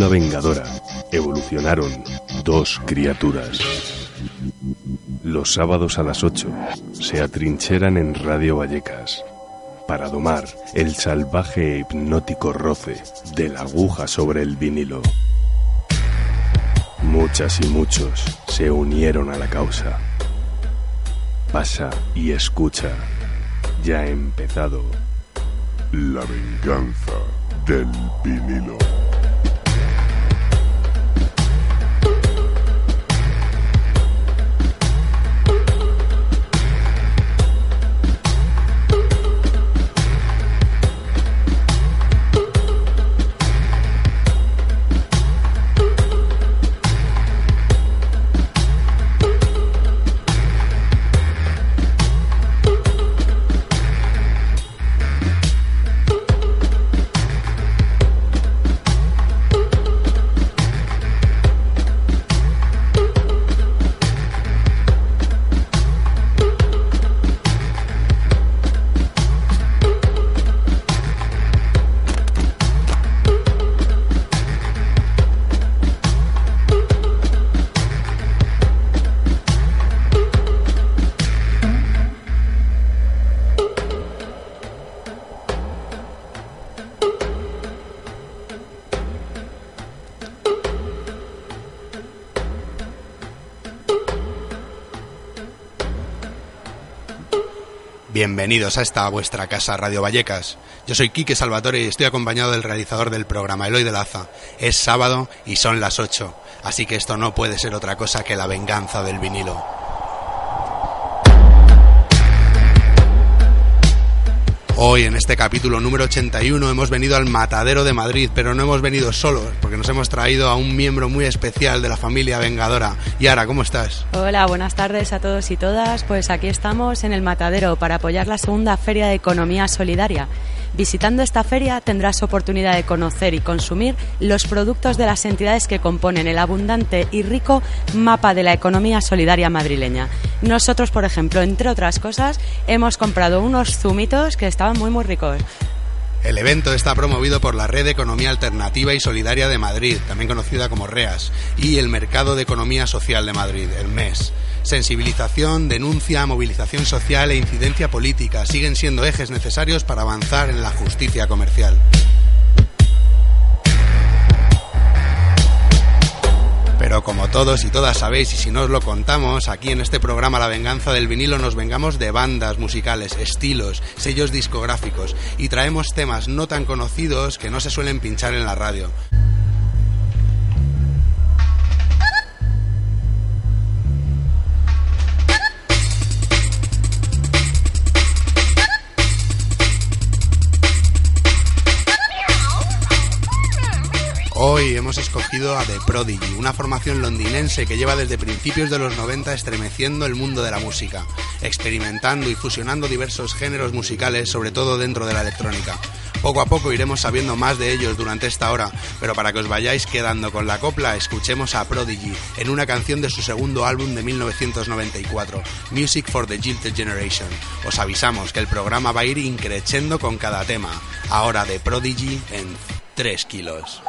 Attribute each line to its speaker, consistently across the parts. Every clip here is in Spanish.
Speaker 1: vengadora evolucionaron dos criaturas. Los sábados a las 8 se atrincheran en Radio Vallecas para domar el salvaje e hipnótico roce de la aguja sobre el vinilo. Muchas y muchos se unieron a la causa. Pasa y escucha. Ya ha empezado la venganza del vinilo.
Speaker 2: Bienvenidos a esta vuestra casa Radio Vallecas. Yo soy Quique Salvatore y estoy acompañado del realizador del programa, Eloy de Laza. Es sábado y son las 8, así que esto no puede ser otra cosa que la venganza del vinilo. Hoy en este capítulo número 81 hemos venido al Matadero de Madrid, pero no hemos venido solos, porque nos hemos traído a un miembro muy especial de la familia Vengadora. Yara, ¿cómo estás?
Speaker 3: Hola, buenas tardes a todos y todas. Pues aquí estamos en el Matadero para apoyar la segunda Feria de Economía Solidaria. Visitando esta feria tendrás oportunidad de conocer y consumir los productos de las entidades que componen el abundante y rico mapa de la economía solidaria madrileña. Nosotros, por ejemplo, entre otras cosas, hemos comprado unos zumitos que estaban muy muy ricos.
Speaker 2: El evento está promovido por la Red de Economía Alternativa y Solidaria de Madrid, también conocida como REAS, y el Mercado de Economía Social de Madrid, el MES. Sensibilización, denuncia, movilización social e incidencia política siguen siendo ejes necesarios para avanzar en la justicia comercial. Pero como todos y todas sabéis, y si no os lo contamos, aquí en este programa La Venganza del Vinilo nos vengamos de bandas musicales, estilos, sellos discográficos y traemos temas no tan conocidos que no se suelen pinchar en la radio. Hoy hemos escogido a The Prodigy, una formación londinense que lleva desde principios de los 90 estremeciendo el mundo de la música, experimentando y fusionando diversos géneros musicales, sobre todo dentro de la electrónica. Poco a poco iremos sabiendo más de ellos durante esta hora, pero para que os vayáis quedando con la copla, escuchemos a Prodigy en una canción de su segundo álbum de 1994, Music for the Jilted Generation. Os avisamos que el programa va a ir increchendo con cada tema, ahora de Prodigy en 3 kilos.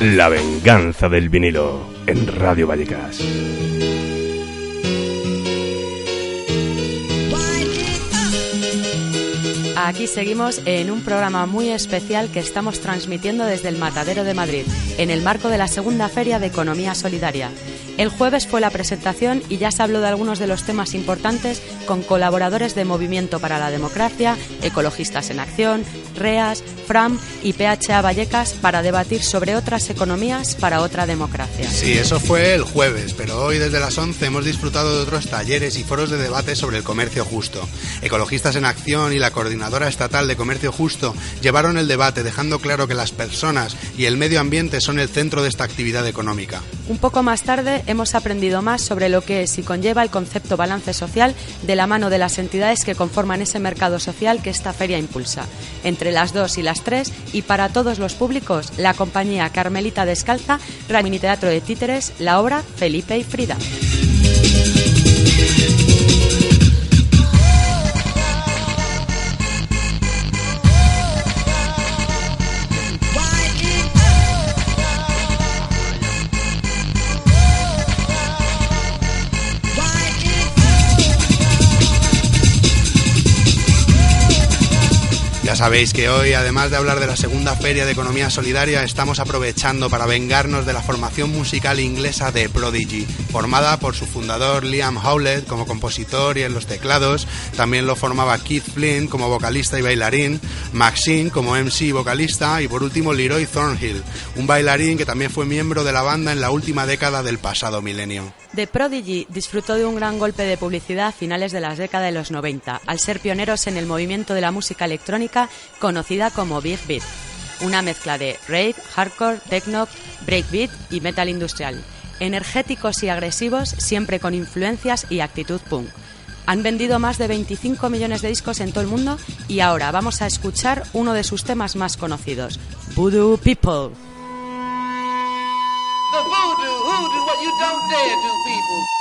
Speaker 1: La venganza del vinilo en Radio Vallecas.
Speaker 3: Aquí seguimos en un programa muy especial que estamos transmitiendo desde el Matadero de Madrid, en el marco de la segunda Feria de Economía Solidaria. El jueves fue la presentación y ya se habló de algunos de los temas importantes con colaboradores de Movimiento para la Democracia, Ecologistas en Acción, REAS, FRAM y PHA Vallecas para debatir sobre otras economías para otra democracia.
Speaker 2: Sí, eso fue el jueves, pero hoy desde las 11 hemos disfrutado de otros talleres y foros de debate sobre el comercio justo. Ecologistas en Acción y la Coordinadora Estatal de Comercio Justo llevaron el debate dejando claro que las personas y el medio ambiente son el centro de esta actividad económica.
Speaker 3: Un poco más tarde hemos aprendido más sobre lo que es y conlleva el concepto balance social de la mano de las entidades que conforman ese mercado social que esta feria impulsa. Entre las dos y las tres, y para todos los públicos, la compañía Carmelita Descalza, Ramini Teatro de Títeres, la obra Felipe y Frida.
Speaker 2: Sabéis que hoy, además de hablar de la segunda feria de economía solidaria, estamos aprovechando para vengarnos de la formación musical inglesa de Prodigy, formada por su fundador Liam Howlett como compositor y en los teclados. También lo formaba Keith Flynn como vocalista y bailarín, Maxine como MC y vocalista y por último Leroy Thornhill, un bailarín que también fue miembro de la banda en la última década del pasado milenio.
Speaker 3: The Prodigy disfrutó de un gran golpe de publicidad a finales de las décadas de los 90, al ser pioneros en el movimiento de la música electrónica conocida como Big Beat, una mezcla de rave, hardcore, techno, breakbeat y metal industrial, energéticos y agresivos, siempre con influencias y actitud punk. Han vendido más de 25 millones de discos en todo el mundo y ahora vamos a escuchar uno de sus temas más conocidos, Voodoo People.
Speaker 4: said to people.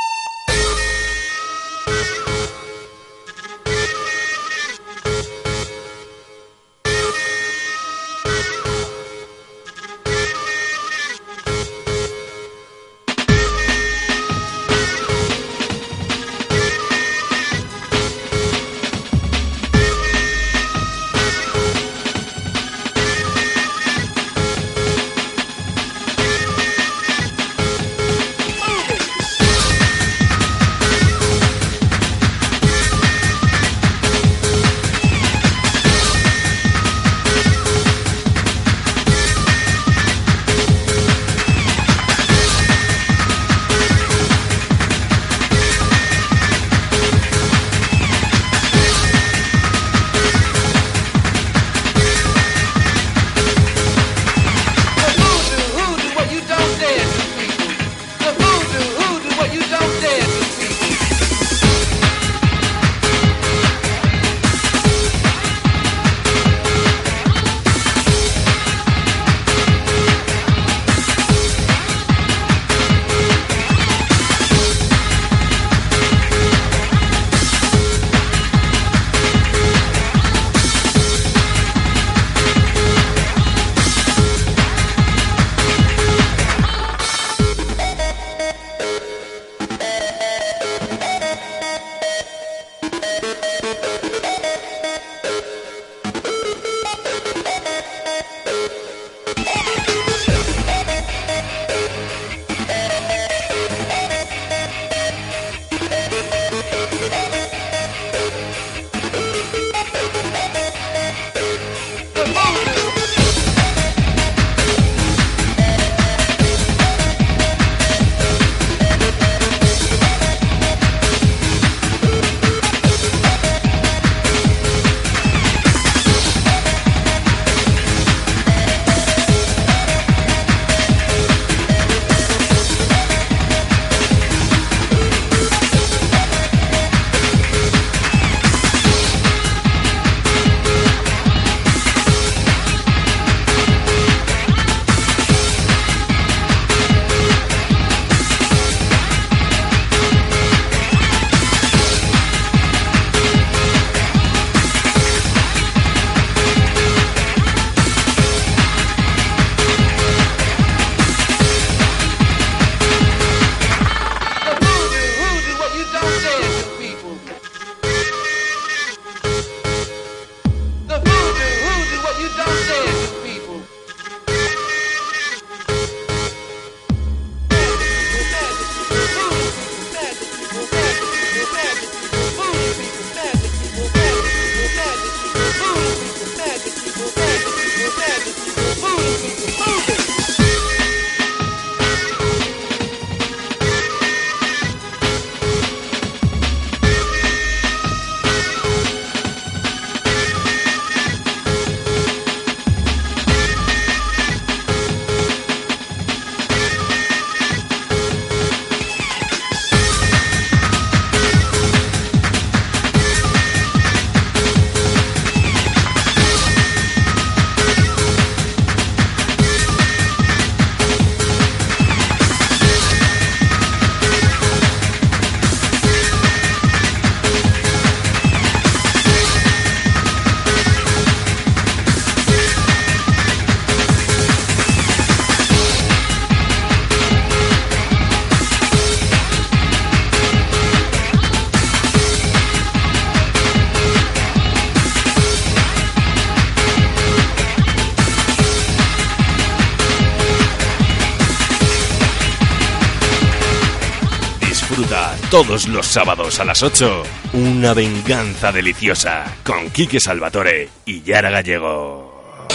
Speaker 1: Todos los sábados a las 8, una venganza deliciosa con Quique Salvatore y Yara Gallego.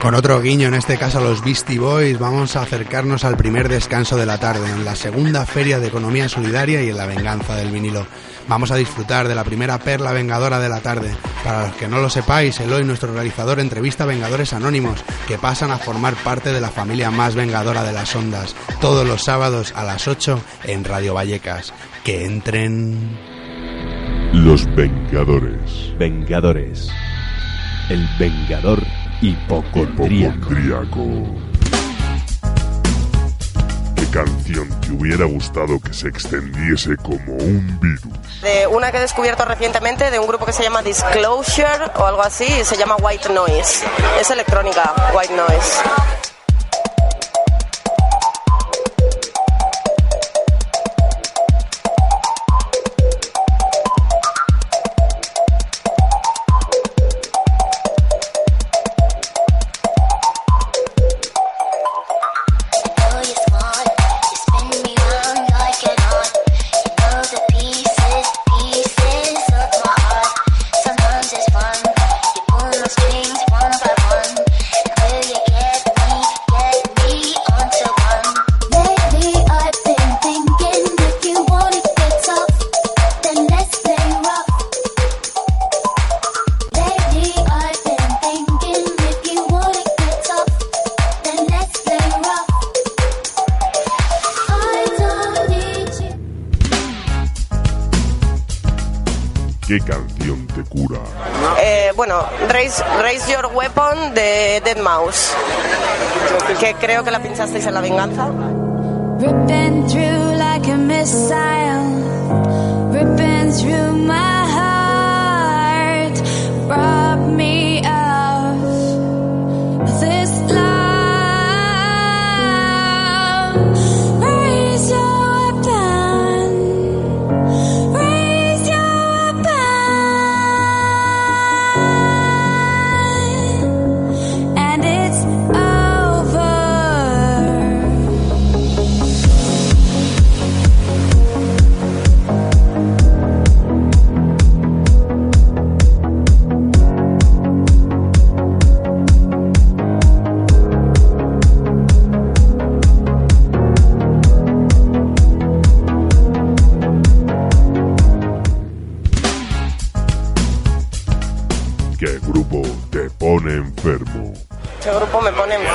Speaker 2: Con otro guiño, en este caso a los Beastie Boys, vamos a acercarnos al primer descanso de la tarde, en la segunda feria de economía solidaria y en la venganza del vinilo. Vamos a disfrutar de la primera perla vengadora de la tarde. Para los que no lo sepáis, Eloy, nuestro realizador, entrevista a Vengadores Anónimos, que pasan a formar parte de la familia más vengadora de las ondas, todos los sábados a las 8 en Radio Vallecas. Que entren...
Speaker 1: Los Vengadores.
Speaker 5: Vengadores. El Vengador hipocondríaco.
Speaker 1: ¿Qué canción te hubiera gustado que se extendiese como un virus?
Speaker 6: De una que he descubierto recientemente de un grupo que se llama Disclosure o algo así, y se llama White Noise. Es electrónica, White Noise. Your Weapon de Dead Mouse. Que creo que la pinchasteis en La Venganza.
Speaker 7: Ripping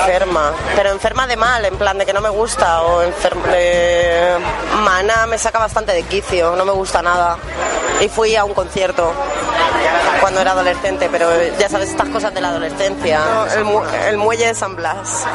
Speaker 6: enferma, pero enferma de mal, en plan de que no me gusta, o enferma de... Mana me saca bastante de quicio, no me gusta nada. Y fui a un concierto cuando era adolescente, pero ya sabes, estas cosas de la adolescencia. El, mu- el muelle de San Blas.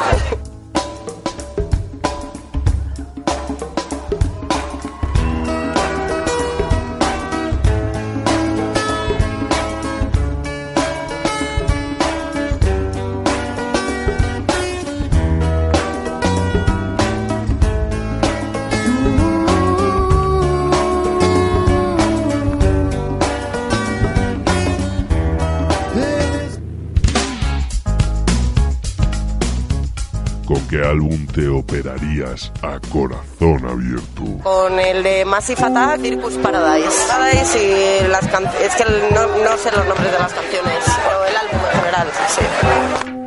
Speaker 1: Te operarías a corazón abierto?
Speaker 6: Con el de Massive Attack, Circus Paradise. Paradise y las can- Es que no, no sé los nombres de las canciones, pero el álbum en general, sí.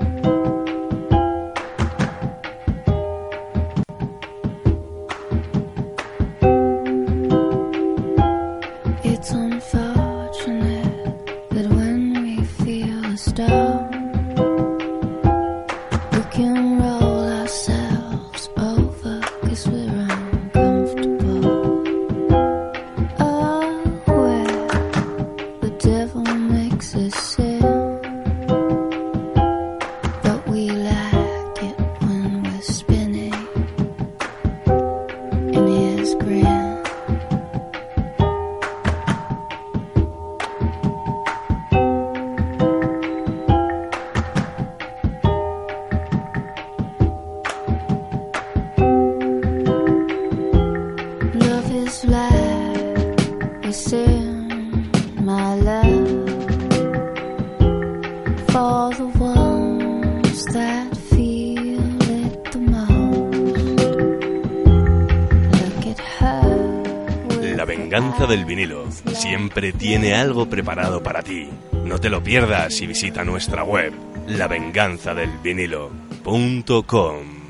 Speaker 7: La
Speaker 1: venganza del vinilo siempre tiene algo preparado para ti. No te lo pierdas y visita nuestra web lavenganzadelvinilo.com.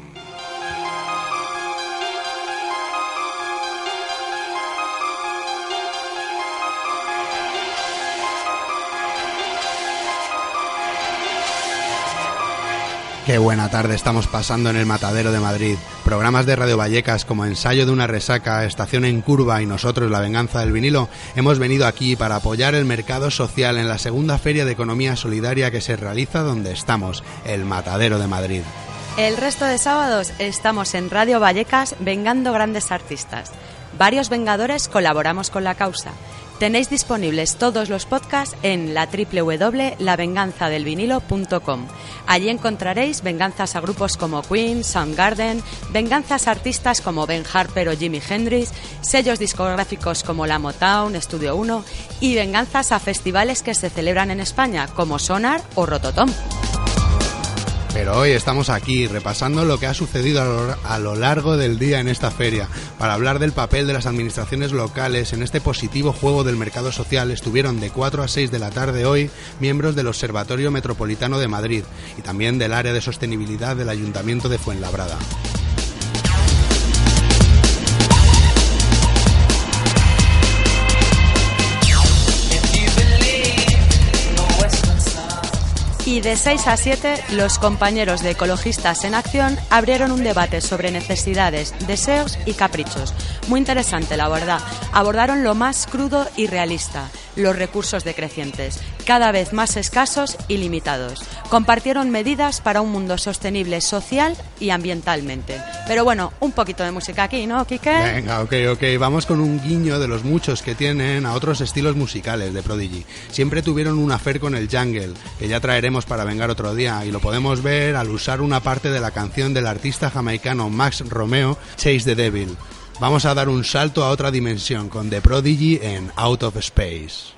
Speaker 2: Qué buena tarde estamos pasando en el Matadero de Madrid. Programas de Radio Vallecas como Ensayo de una resaca, Estación en curva y nosotros La venganza del vinilo hemos venido aquí para apoyar el mercado social en la segunda feria de economía solidaria que se realiza donde estamos, el Matadero de Madrid.
Speaker 3: El resto de sábados estamos en Radio Vallecas vengando grandes artistas. Varios vengadores colaboramos con la causa. Tenéis disponibles todos los podcasts en la www.lavenganzadelvinilo.com. Allí encontraréis venganzas a grupos como Queen, Soundgarden, venganzas a artistas como Ben Harper o Jimi Hendrix, sellos discográficos como la Motown, Estudio 1 y venganzas a festivales que se celebran en España como Sonar o Rototom.
Speaker 2: Pero hoy estamos aquí repasando lo que ha sucedido a lo, largo del día en esta feria. Para hablar del papel de las administraciones locales en este positivo juego del mercado social estuvieron de 4 a 6 de la tarde hoy miembros del Observatorio Metropolitano de Madrid y también del área de sostenibilidad del Ayuntamiento de Fuenlabrada.
Speaker 3: Y de 6 a 7, los compañeros de Ecologistas en Acción abrieron un debate sobre necesidades, deseos y caprichos. Muy interesante, la verdad. Abordaron lo más crudo y realista, los recursos decrecientes, cada vez más escasos y limitados. Compartieron medidas para un mundo sostenible social y ambientalmente. Pero bueno, un poquito de música aquí, ¿no, Quique?
Speaker 2: Venga, ok, ok. Vamos con un guiño de los muchos que tienen a otros estilos musicales de Prodigy. Siempre tuvieron un afer con el jungle, que ya traeremos para vengar otro día, y lo podemos ver al usar una parte de la canción del artista jamaicano Max Romeo, Chase the Devil. Vamos a dar un salto a otra dimensión con The Prodigy en Out of Space.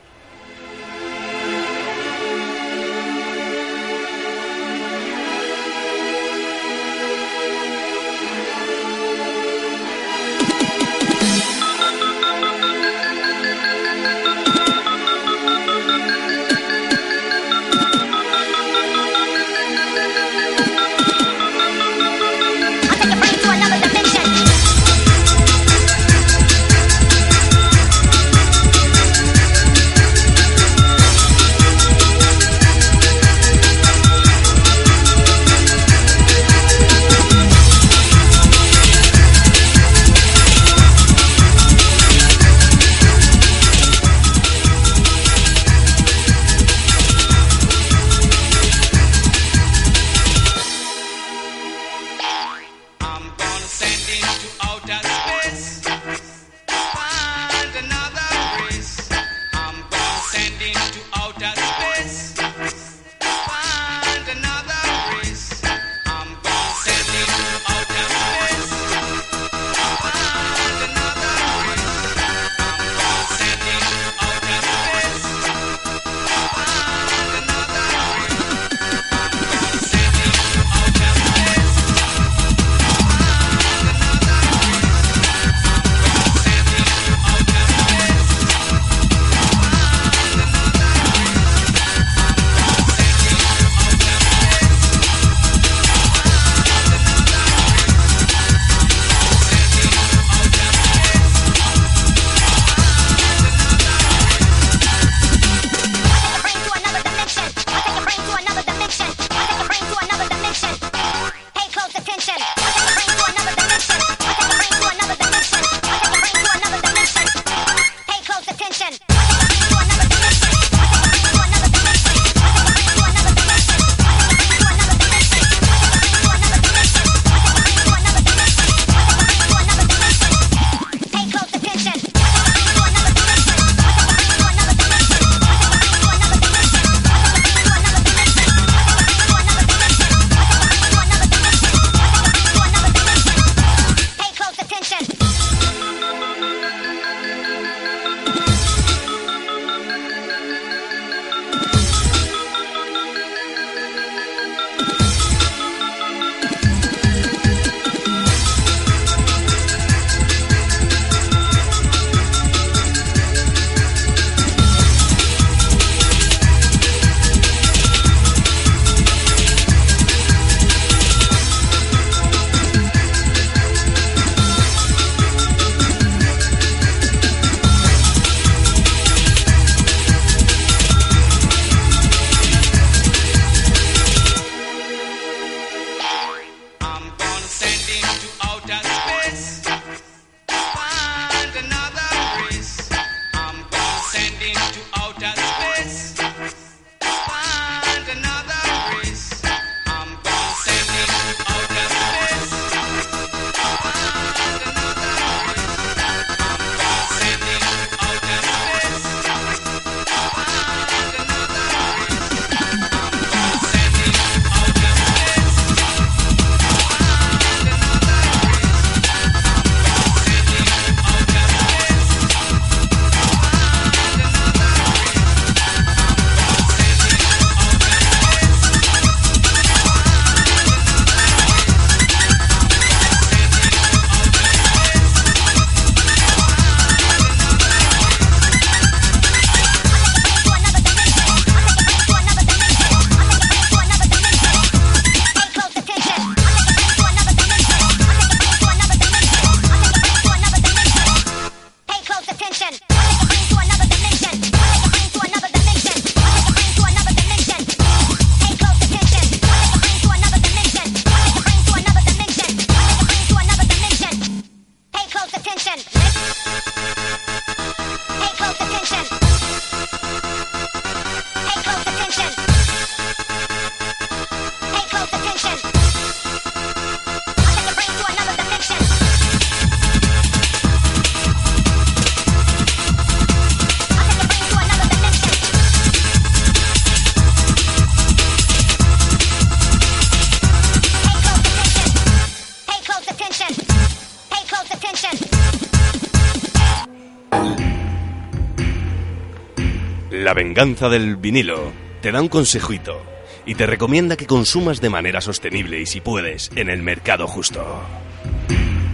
Speaker 1: Venganza del vinilo te da un consejito y te recomienda que consumas de manera sostenible y si puedes, en el mercado justo.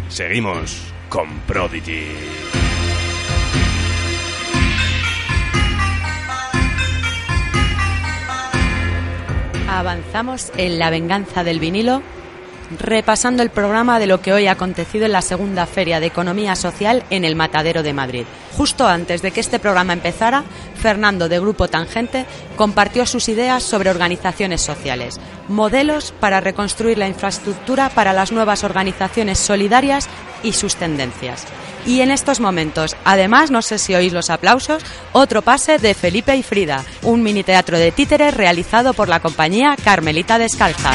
Speaker 1: Seguimos con Prodigy.
Speaker 3: Avanzamos en la venganza del vinilo, repasando el programa de lo que hoy ha acontecido en la segunda Feria de Economía Social en el Matadero de Madrid. Justo antes de que este programa empezara, Fernando de Grupo Tangente compartió sus ideas sobre organizaciones sociales, modelos para reconstruir la infraestructura para las nuevas organizaciones solidarias y sus tendencias. Y en estos momentos, además, no sé si oís los aplausos, otro pase de Felipe y Frida, un mini teatro de títeres realizado por la compañía Carmelita Descalza.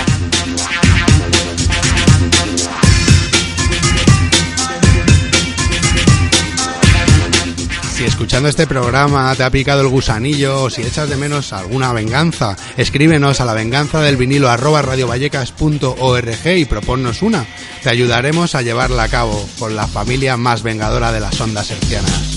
Speaker 2: Escuchando este programa te ha picado el gusanillo o si echas de menos alguna venganza, escríbenos a la venganza del vinilo arroba radiovallecas.org y proponnos una. Te ayudaremos a llevarla a cabo con la familia más vengadora de las ondas hercianas.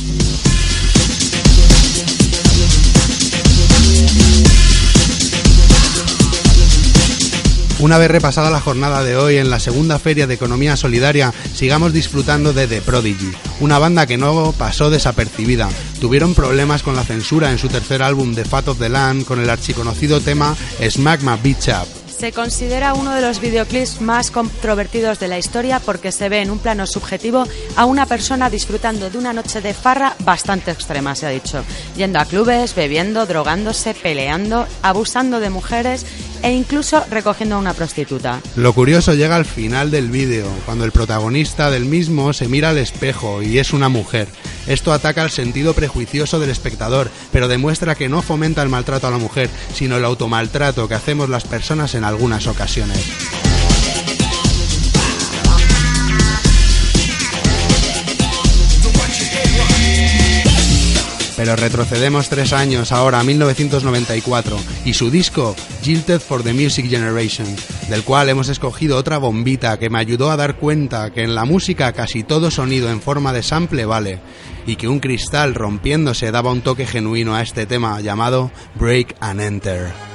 Speaker 2: Una vez repasada la jornada de hoy en la segunda feria de economía solidaria, sigamos disfrutando de The Prodigy, una banda que no pasó desapercibida. Tuvieron problemas con la censura en su tercer álbum The Fat of the Land con el archiconocido tema Smack My Bitch Up.
Speaker 3: Se considera uno de los videoclips más controvertidos de la historia porque se ve en un plano subjetivo a una persona disfrutando de una noche de farra bastante extrema, se ha dicho, yendo a clubes, bebiendo, drogándose, peleando, abusando de mujeres e incluso recogiendo a una prostituta.
Speaker 2: Lo curioso llega al final del vídeo, cuando el protagonista del mismo se mira al espejo y es una mujer. Esto ataca el sentido prejuicioso del espectador, pero demuestra que no fomenta el maltrato a la mujer, sino el automaltrato que hacemos las personas en algunas ocasiones. Pero retrocedemos tres años ahora a 1994 y su disco Jilted for the Music Generation, del cual hemos escogido otra bombita que me ayudó a dar cuenta que en la música casi todo sonido en forma de sample vale y que un cristal rompiéndose daba un toque genuino a este tema llamado Break and Enter.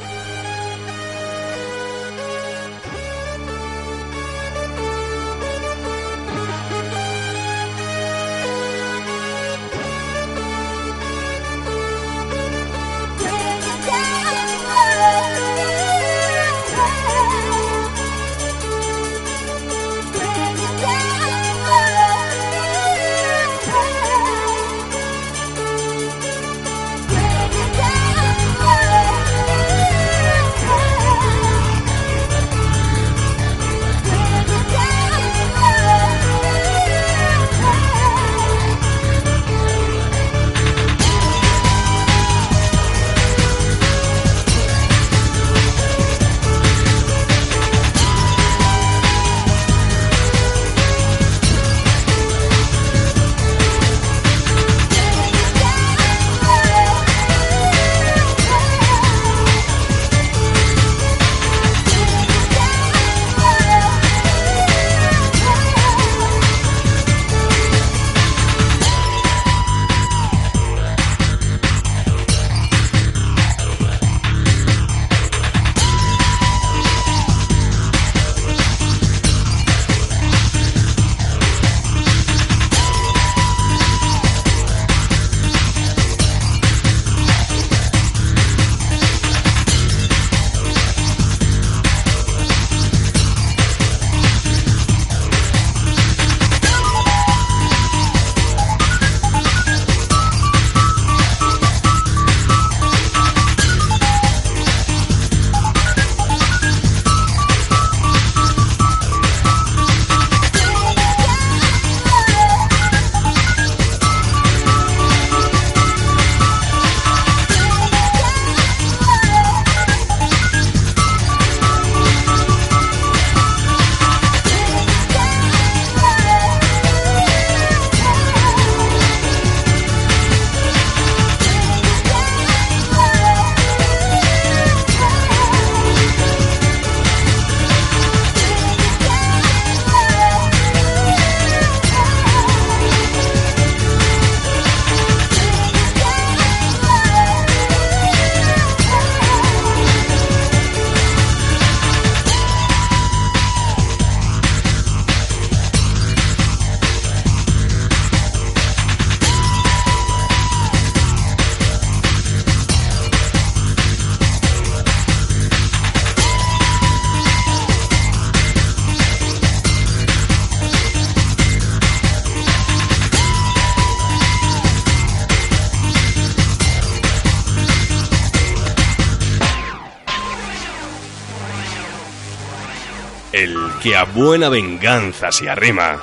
Speaker 1: Que a buena venganza se arrima,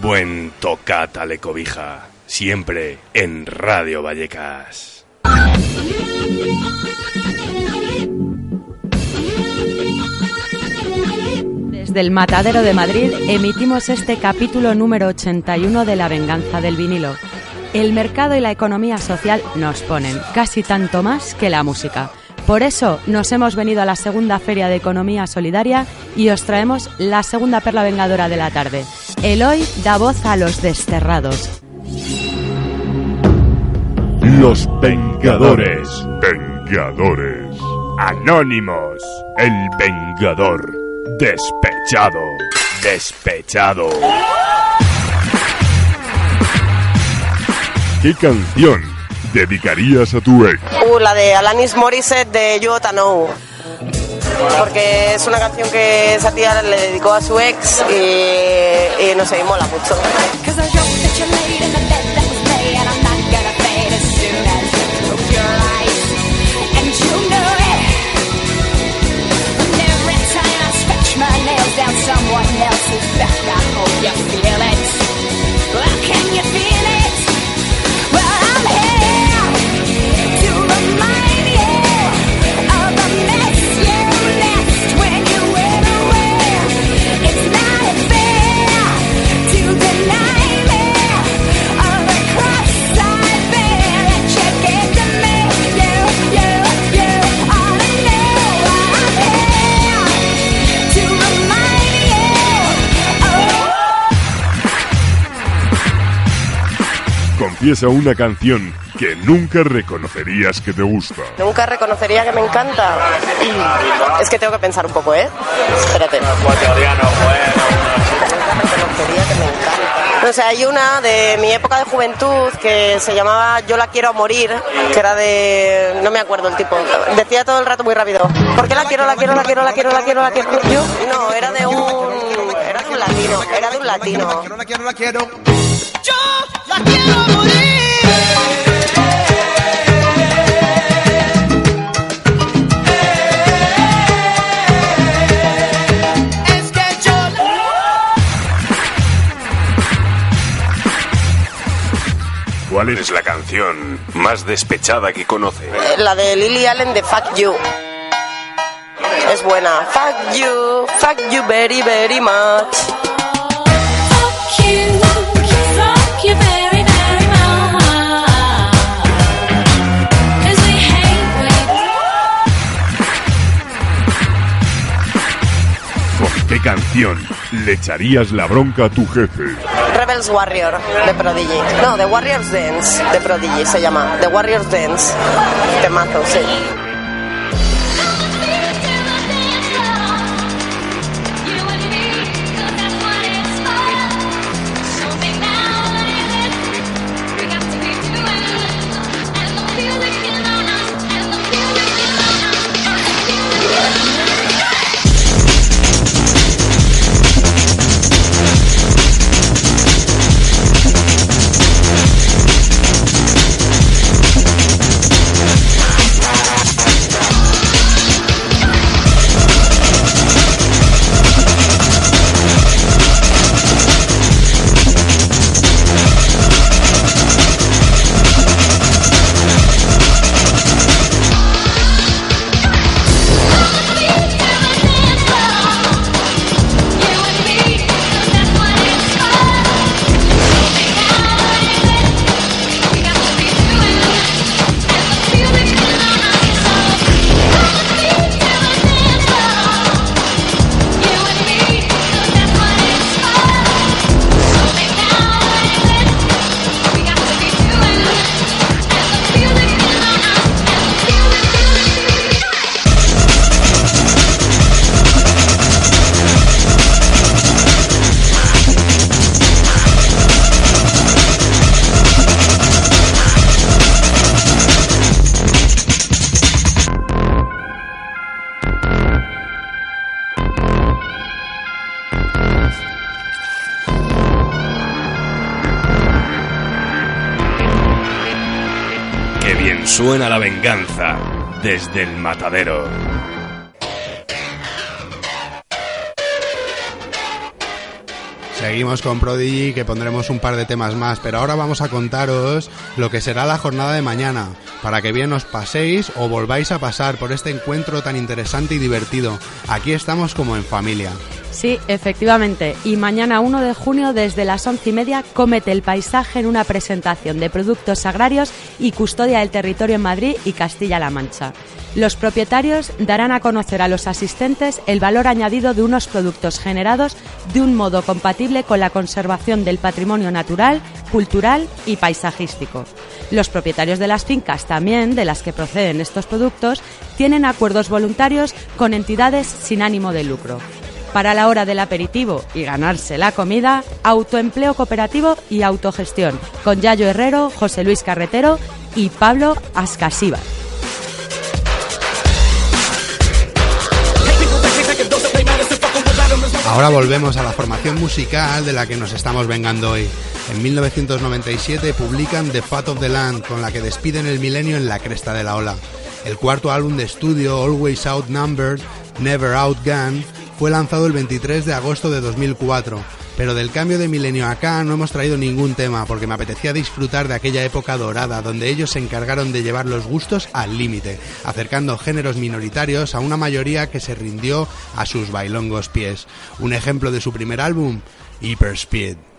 Speaker 1: buen tocata le cobija. Siempre en Radio Vallecas.
Speaker 3: Desde el Matadero de Madrid emitimos este capítulo número 81 de La venganza del vinilo. El mercado y la economía social nos ponen casi tanto más que la música. Por eso nos hemos venido a la segunda feria de economía solidaria y os traemos la segunda perla vengadora de la tarde. El hoy da voz a los desterrados.
Speaker 5: Los Vengadores. Vengadores. Anónimos. El Vengador. Despechado. Despechado. ¿Qué canción dedicarías a tu ex?
Speaker 8: Uh, la de Alanis Morissette de You Know. Porque es una canción que esa tía le dedicó a su ex y, y no sé, y mola mucho.
Speaker 5: Confiesa una canción que nunca reconocerías que te gusta.
Speaker 8: Nunca reconocería que me encanta. Es que tengo que pensar un poco, ¿eh? Espérate. Nunca reconocería que me encanta. O sea, hay una de mi época de juventud que se llamaba Yo la quiero a morir, que era de... no me acuerdo el tipo. Decía todo el rato muy rápido. ¿Por qué la quiero, la quiero, la quiero, la quiero, la quiero, la quiero? Yo, no, era de un... Era de un latino, era de un latino.
Speaker 9: La quiero, la quiero. Yo la quiero morir. Es que yo
Speaker 1: ¿Cuál es la canción más despechada que conoce?
Speaker 8: La de Lily Allen de Fuck You. Es buena. Fuck you, fuck you very, very much.
Speaker 5: Canción le echarías la bronca a tu jefe?
Speaker 8: Rebels Warrior de Prodigy. No, The Warriors Dance de Prodigy se llama. The Warriors Dance. Temazo, sí.
Speaker 1: desde el matadero.
Speaker 2: Seguimos con Prodigy que pondremos un par de temas más, pero ahora vamos a contaros lo que será la jornada de mañana para que bien os paséis o volváis a pasar por este encuentro tan interesante y divertido. Aquí estamos como en familia.
Speaker 3: Sí, efectivamente. Y mañana 1 de junio, desde las once y media, comete el paisaje en una presentación de productos agrarios y custodia del territorio en Madrid y Castilla-La Mancha. Los propietarios darán a conocer a los asistentes el valor añadido de unos productos generados de un modo compatible con la conservación del patrimonio natural, cultural y paisajístico. Los propietarios de las fincas también, de las que proceden estos productos, tienen acuerdos voluntarios con entidades sin ánimo de lucro para la hora del aperitivo y ganarse la comida, autoempleo cooperativo y autogestión, con Yayo Herrero, José Luis Carretero y Pablo Ascasíbar.
Speaker 2: Ahora volvemos a la formación musical de la que nos estamos vengando hoy. En 1997 publican The Fat of the Land, con la que despiden el milenio en la cresta de la ola. El cuarto álbum de estudio, Always Outnumbered, Never Outgunned, fue lanzado el 23 de agosto de 2004, pero del cambio de milenio acá no hemos traído ningún tema porque me apetecía disfrutar de aquella época dorada donde ellos se encargaron de llevar los gustos al límite, acercando géneros minoritarios a una mayoría que se rindió a sus bailongos pies. Un ejemplo de su primer álbum, Hyperspeed.
Speaker 7: Hip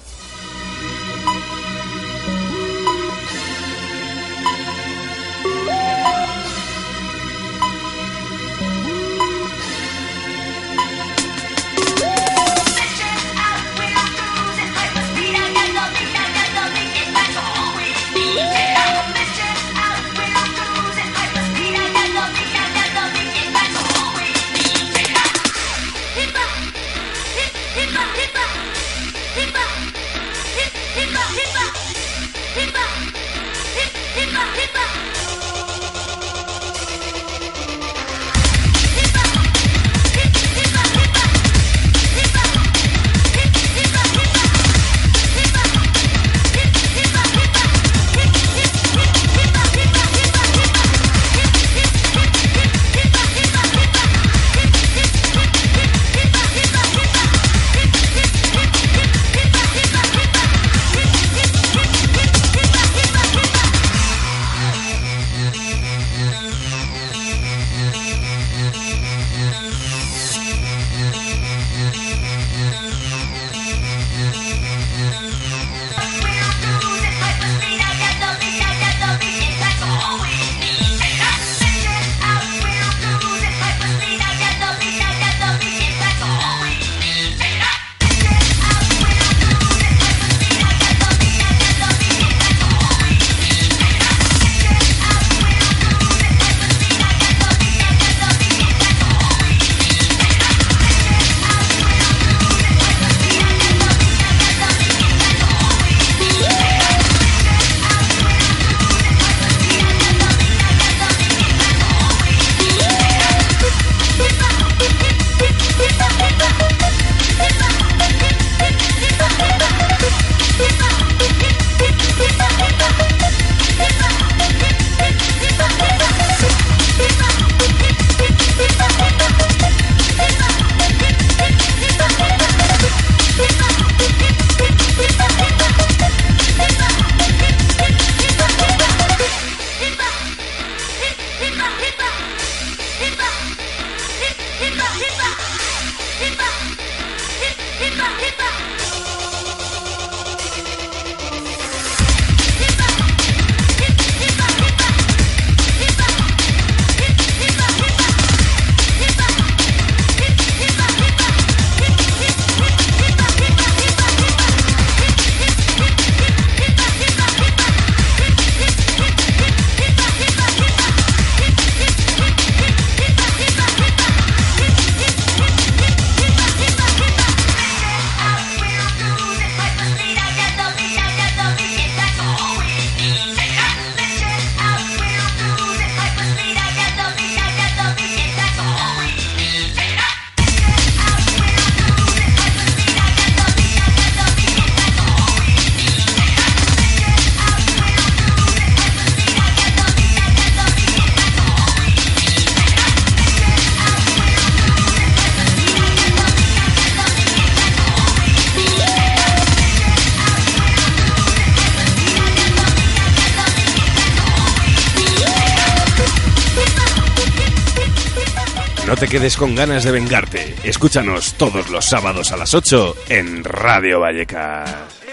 Speaker 1: No te quedes con ganas de vengarte. Escúchanos todos los sábados a las 8 en Radio Vallecas.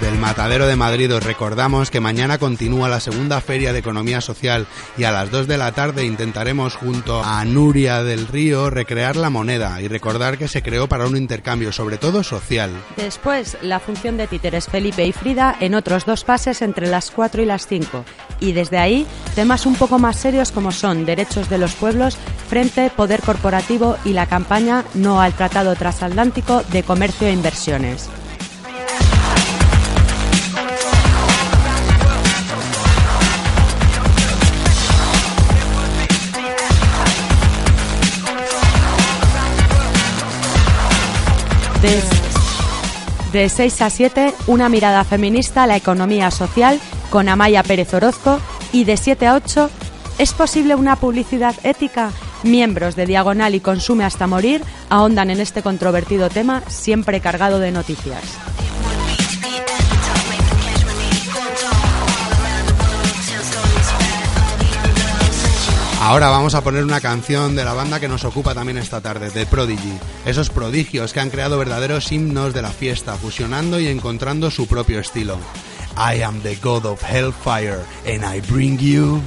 Speaker 2: Desde el Matadero de Madrid os recordamos que mañana continúa la segunda Feria de Economía Social y a las 2 de la tarde intentaremos junto a Nuria del Río recrear la moneda y recordar que se creó para un intercambio, sobre todo social.
Speaker 3: Después, la función de títeres Felipe y Frida en otros dos pases entre las 4 y las 5. Y desde ahí, temas un poco más serios como son derechos de los pueblos, frente, poder corporativo y la campaña No al Tratado Transatlántico de Comercio e Inversiones. De, de 6 a 7, una mirada feminista a la economía social con Amaya Pérez Orozco. Y de 7 a 8, ¿es posible una publicidad ética? Miembros de Diagonal y Consume hasta morir ahondan en este controvertido tema, siempre cargado de noticias.
Speaker 2: Ahora vamos a poner una canción de la banda que nos ocupa también esta tarde, The Prodigy. Esos prodigios que han creado verdaderos himnos de la fiesta, fusionando y encontrando su propio estilo. I am the god of hellfire and I bring you...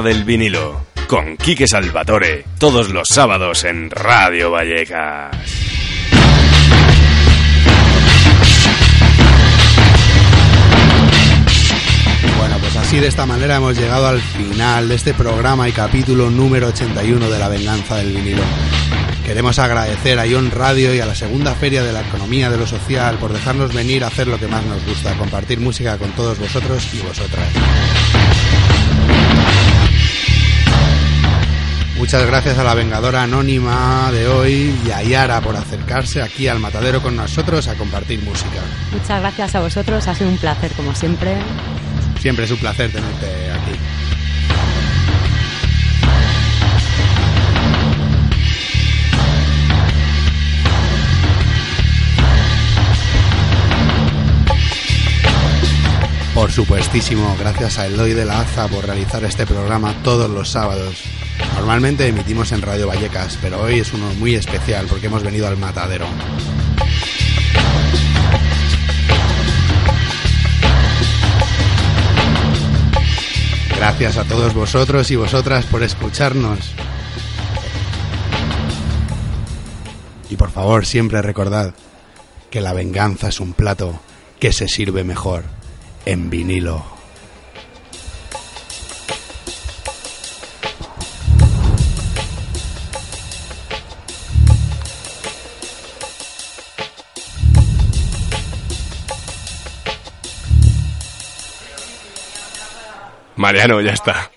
Speaker 1: Del vinilo con Quique Salvatore, todos los sábados en Radio Vallecas.
Speaker 2: Bueno, pues así de esta manera hemos llegado al final de este programa y capítulo número 81 de La Venganza del Vinilo. Queremos agradecer a Ion Radio y a la segunda feria de la economía de lo social por dejarnos venir a hacer lo que más nos gusta, compartir música con todos vosotros y vosotras. Muchas gracias a la Vengadora Anónima de hoy y a Yara por acercarse aquí al matadero con nosotros a compartir música.
Speaker 3: Muchas gracias a vosotros, ha sido un placer como siempre.
Speaker 2: Siempre es un placer tenerte aquí. Por supuestísimo, gracias a Eloy de la Aza por realizar este programa todos los sábados. Normalmente emitimos en Radio Vallecas, pero hoy es uno muy especial porque hemos venido al matadero. Gracias a todos vosotros y vosotras por escucharnos. Y por favor, siempre recordad que la venganza es un plato que se sirve mejor en vinilo.
Speaker 1: Mariano, ya está.